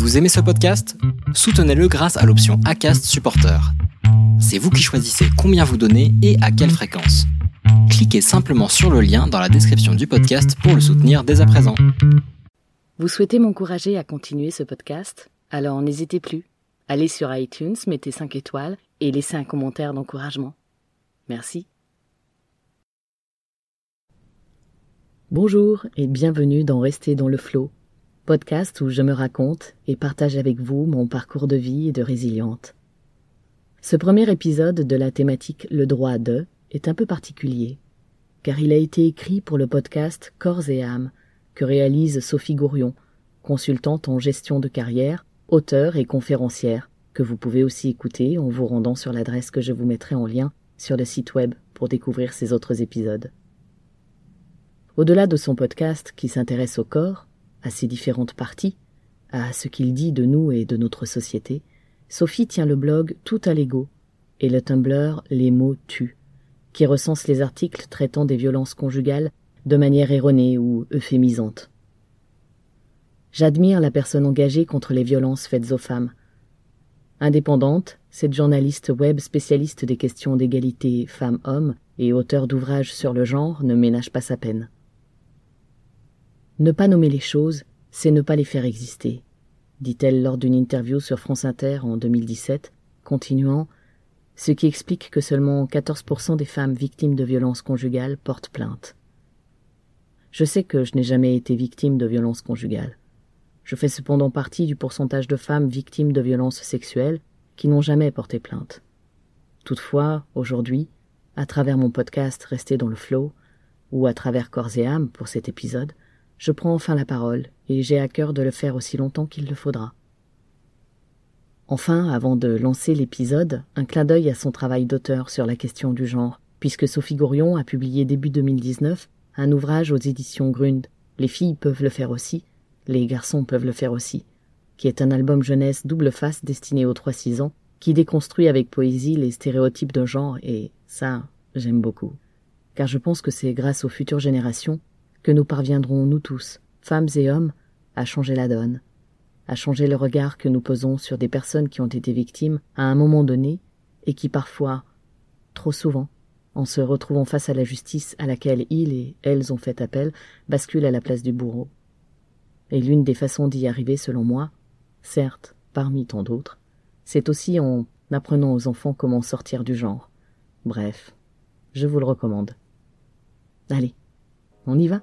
Vous aimez ce podcast? Soutenez-le grâce à l'option ACAST Supporter. C'est vous qui choisissez combien vous donnez et à quelle fréquence. Cliquez simplement sur le lien dans la description du podcast pour le soutenir dès à présent. Vous souhaitez m'encourager à continuer ce podcast? Alors n'hésitez plus. Allez sur iTunes, mettez 5 étoiles et laissez un commentaire d'encouragement. Merci. Bonjour et bienvenue dans Rester dans le flot, podcast où je me raconte et partage avec vous mon parcours de vie et de résiliente. Ce premier épisode de la thématique Le droit de est un peu particulier, car il a été écrit pour le podcast Corps et âme que réalise Sophie Gourion, consultante en gestion de carrière, auteure et conférencière, que vous pouvez aussi écouter en vous rendant sur l'adresse que je vous mettrai en lien sur le site web pour découvrir ces autres épisodes. Au-delà de son podcast qui s'intéresse au corps, à ses différentes parties, à ce qu'il dit de nous et de notre société, Sophie tient le blog Tout à l'ego et le Tumblr Les mots tuent, qui recense les articles traitant des violences conjugales de manière erronée ou euphémisante. J'admire la personne engagée contre les violences faites aux femmes. Indépendante, cette journaliste web spécialiste des questions d'égalité femmes-hommes et auteur d'ouvrages sur le genre ne ménage pas sa peine. Ne pas nommer les choses, c'est ne pas les faire exister, dit-elle lors d'une interview sur France Inter en 2017, continuant ce qui explique que seulement 14% des femmes victimes de violences conjugales portent plainte. Je sais que je n'ai jamais été victime de violences conjugales. Je fais cependant partie du pourcentage de femmes victimes de violences sexuelles qui n'ont jamais porté plainte. Toutefois, aujourd'hui, à travers mon podcast Rester dans le flow, ou à travers Corps et âme pour cet épisode, je prends enfin la parole, et j'ai à cœur de le faire aussi longtemps qu'il le faudra. Enfin, avant de lancer l'épisode, un clin d'œil à son travail d'auteur sur la question du genre, puisque Sophie Gourion a publié début 2019 un ouvrage aux éditions Grund, Les filles peuvent le faire aussi, les garçons peuvent le faire aussi, qui est un album jeunesse double face destiné aux 3-6 ans, qui déconstruit avec poésie les stéréotypes de genre, et ça, j'aime beaucoup. Car je pense que c'est grâce aux futures générations que nous parviendrons, nous tous, femmes et hommes, à changer la donne, à changer le regard que nous posons sur des personnes qui ont été victimes à un moment donné et qui parfois, trop souvent, en se retrouvant face à la justice à laquelle ils et elles ont fait appel, basculent à la place du bourreau. Et l'une des façons d'y arriver, selon moi, certes, parmi tant d'autres, c'est aussi en apprenant aux enfants comment sortir du genre. Bref, je vous le recommande. Allez, on y va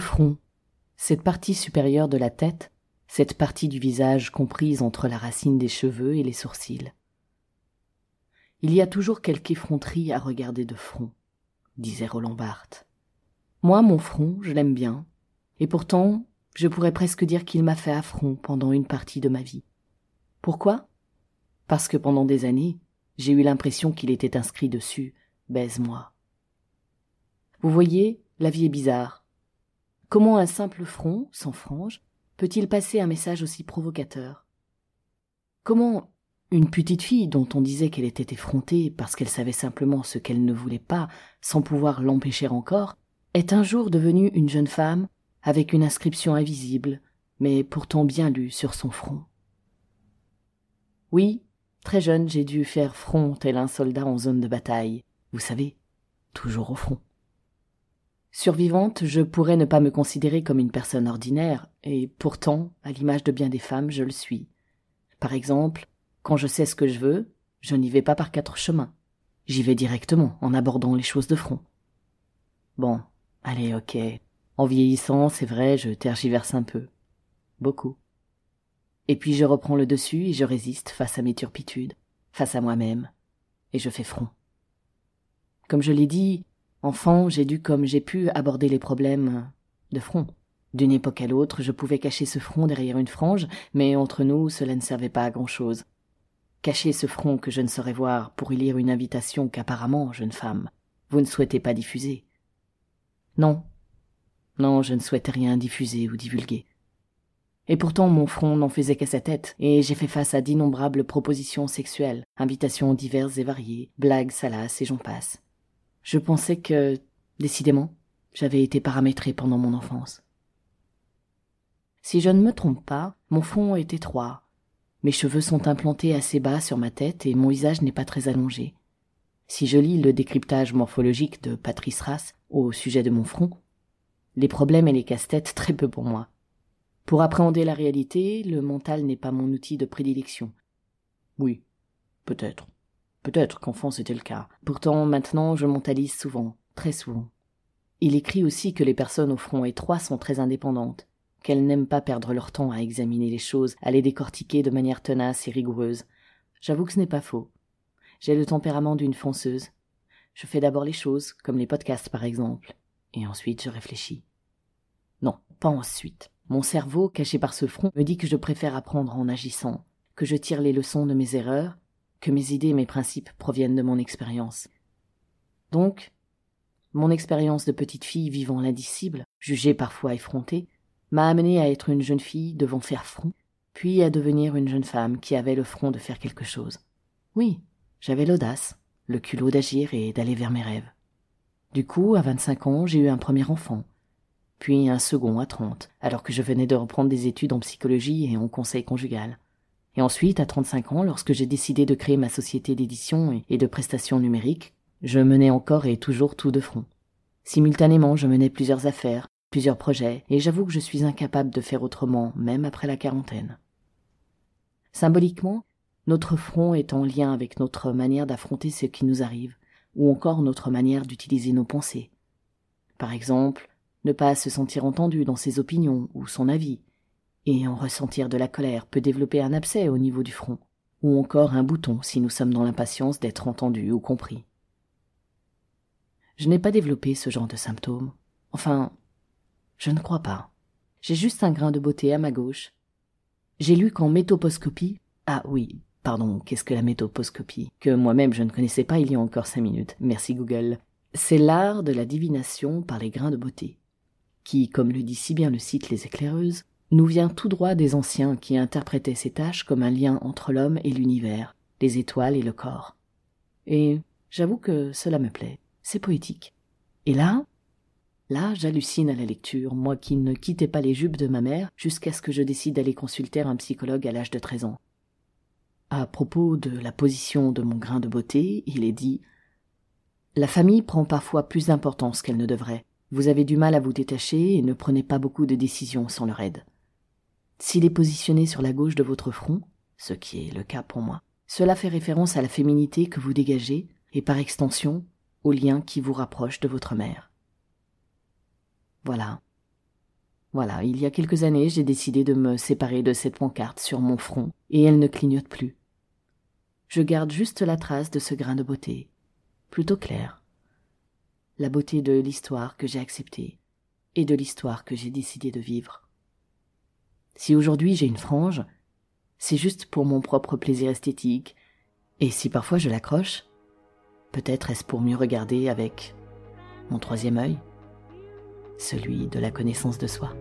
Front, cette partie supérieure de la tête, cette partie du visage comprise entre la racine des cheveux et les sourcils. Il y a toujours quelque effronterie à regarder de front, disait Roland Barthes. Moi, mon front, je l'aime bien, et pourtant, je pourrais presque dire qu'il m'a fait affront pendant une partie de ma vie. Pourquoi? Parce que pendant des années, j'ai eu l'impression qu'il était inscrit dessus Baise-moi. Vous voyez, la vie est bizarre. Comment un simple front, sans frange, peut-il passer un message aussi provocateur? Comment une petite fille dont on disait qu'elle était effrontée parce qu'elle savait simplement ce qu'elle ne voulait pas, sans pouvoir l'empêcher encore, est un jour devenue une jeune femme avec une inscription invisible, mais pourtant bien lue sur son front? Oui, très jeune, j'ai dû faire front tel un soldat en zone de bataille, vous savez, toujours au front. Survivante, je pourrais ne pas me considérer comme une personne ordinaire, et pourtant, à l'image de bien des femmes, je le suis. Par exemple, Quand je sais ce que je veux, je n'y vais pas par quatre chemins. J'y vais directement, en abordant les choses de front. Bon, allez, ok. En vieillissant, c'est vrai, je tergiverse un peu. Beaucoup. Et puis je reprends le dessus et je résiste face à mes turpitudes, face à moi-même, et je fais front. Comme je l'ai dit, enfant, j'ai dû comme j'ai pu aborder les problèmes de front. D'une époque à l'autre, je pouvais cacher ce front derrière une frange, mais entre nous, cela ne servait pas à grand-chose. Cacher ce front que je ne saurais voir pour y lire une invitation qu'apparemment, jeune femme, vous ne souhaitez pas diffuser. Non. Non, je ne souhaitais rien diffuser ou divulguer. Et pourtant mon front n'en faisait qu'à sa tête, et j'ai fait face à d'innombrables propositions sexuelles, invitations diverses et variées, blagues salaces et j'en passe. Je pensais que, décidément, j'avais été paramétré pendant mon enfance. Si je ne me trompe pas, mon front est étroit. Mes cheveux sont implantés assez bas sur ma tête et mon visage n'est pas très allongé. Si je lis le décryptage morphologique de Patrice Rass au sujet de mon front, les problèmes et les casse-têtes très peu pour moi. Pour appréhender la réalité, le mental n'est pas mon outil de prédilection. Oui, peut-être. Peut-être qu'enfant c'était le cas. Pourtant, maintenant, je mentalise souvent, très souvent. Il écrit aussi que les personnes au front étroit sont très indépendantes, qu'elles n'aiment pas perdre leur temps à examiner les choses, à les décortiquer de manière tenace et rigoureuse. J'avoue que ce n'est pas faux. J'ai le tempérament d'une fonceuse. Je fais d'abord les choses, comme les podcasts par exemple, et ensuite je réfléchis. Non, pas ensuite. Mon cerveau, caché par ce front, me dit que je préfère apprendre en agissant, que je tire les leçons de mes erreurs, que mes idées mes principes proviennent de mon expérience. Donc, mon expérience de petite fille vivant l'indicible, jugée parfois effrontée, m'a amenée à être une jeune fille devant faire front, puis à devenir une jeune femme qui avait le front de faire quelque chose. Oui, j'avais l'audace, le culot d'agir et d'aller vers mes rêves. Du coup, à vingt-cinq ans, j'ai eu un premier enfant, puis un second à trente, alors que je venais de reprendre des études en psychologie et en conseil conjugal. Et ensuite, à 35 ans, lorsque j'ai décidé de créer ma société d'édition et de prestations numériques, je menais encore et toujours tout de front. Simultanément, je menais plusieurs affaires, plusieurs projets, et j'avoue que je suis incapable de faire autrement, même après la quarantaine. Symboliquement, notre front est en lien avec notre manière d'affronter ce qui nous arrive, ou encore notre manière d'utiliser nos pensées. Par exemple, ne pas se sentir entendu dans ses opinions ou son avis, et en ressentir de la colère peut développer un abcès au niveau du front, ou encore un bouton si nous sommes dans l'impatience d'être entendus ou compris. Je n'ai pas développé ce genre de symptômes. Enfin, je ne crois pas. J'ai juste un grain de beauté à ma gauche. J'ai lu qu'en métoposcopie, ah oui, pardon, qu'est-ce que la métoposcopie Que moi-même je ne connaissais pas il y a encore cinq minutes. Merci Google. C'est l'art de la divination par les grains de beauté, qui, comme le dit si bien le site Les Éclaireuses, nous vient tout droit des anciens qui interprétaient ces tâches comme un lien entre l'homme et l'univers, les étoiles et le corps. Et j'avoue que cela me plaît, c'est poétique. Et là, là, j'hallucine à la lecture, moi qui ne quittais pas les jupes de ma mère jusqu'à ce que je décide d'aller consulter un psychologue à l'âge de treize ans. À propos de la position de mon grain de beauté, il est dit La famille prend parfois plus d'importance qu'elle ne devrait. Vous avez du mal à vous détacher et ne prenez pas beaucoup de décisions sans leur aide. S'il est positionné sur la gauche de votre front, ce qui est le cas pour moi, cela fait référence à la féminité que vous dégagez et par extension au lien qui vous rapproche de votre mère. Voilà. Voilà, il y a quelques années, j'ai décidé de me séparer de cette pancarte sur mon front, et elle ne clignote plus. Je garde juste la trace de ce grain de beauté, plutôt clair. La beauté de l'histoire que j'ai acceptée, et de l'histoire que j'ai décidé de vivre. Si aujourd'hui j'ai une frange, c'est juste pour mon propre plaisir esthétique, et si parfois je l'accroche, peut-être est-ce pour mieux regarder avec mon troisième œil, celui de la connaissance de soi.